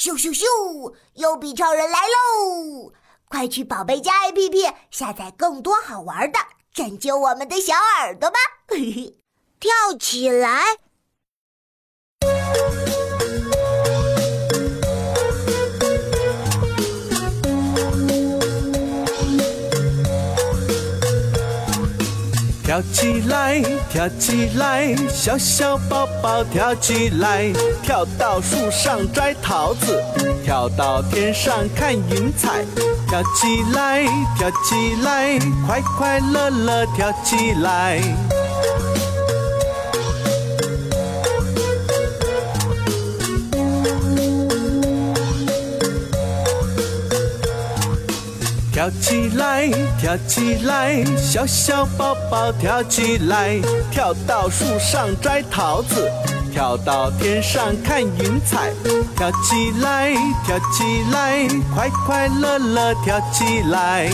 咻咻咻！幽闭超人来喽！快去宝贝家 APP 下载更多好玩的，拯救我们的小耳朵吧！跳起来！跳起来，跳起来，小小宝宝跳起来，跳到树上摘桃子，跳到天上看云彩。跳起来，跳起来，快快乐乐跳起来。跳起来，跳起来，小小宝宝跳起来，跳到树上摘桃子，跳到天上看云彩。跳起来，跳起来，快快乐乐跳起来。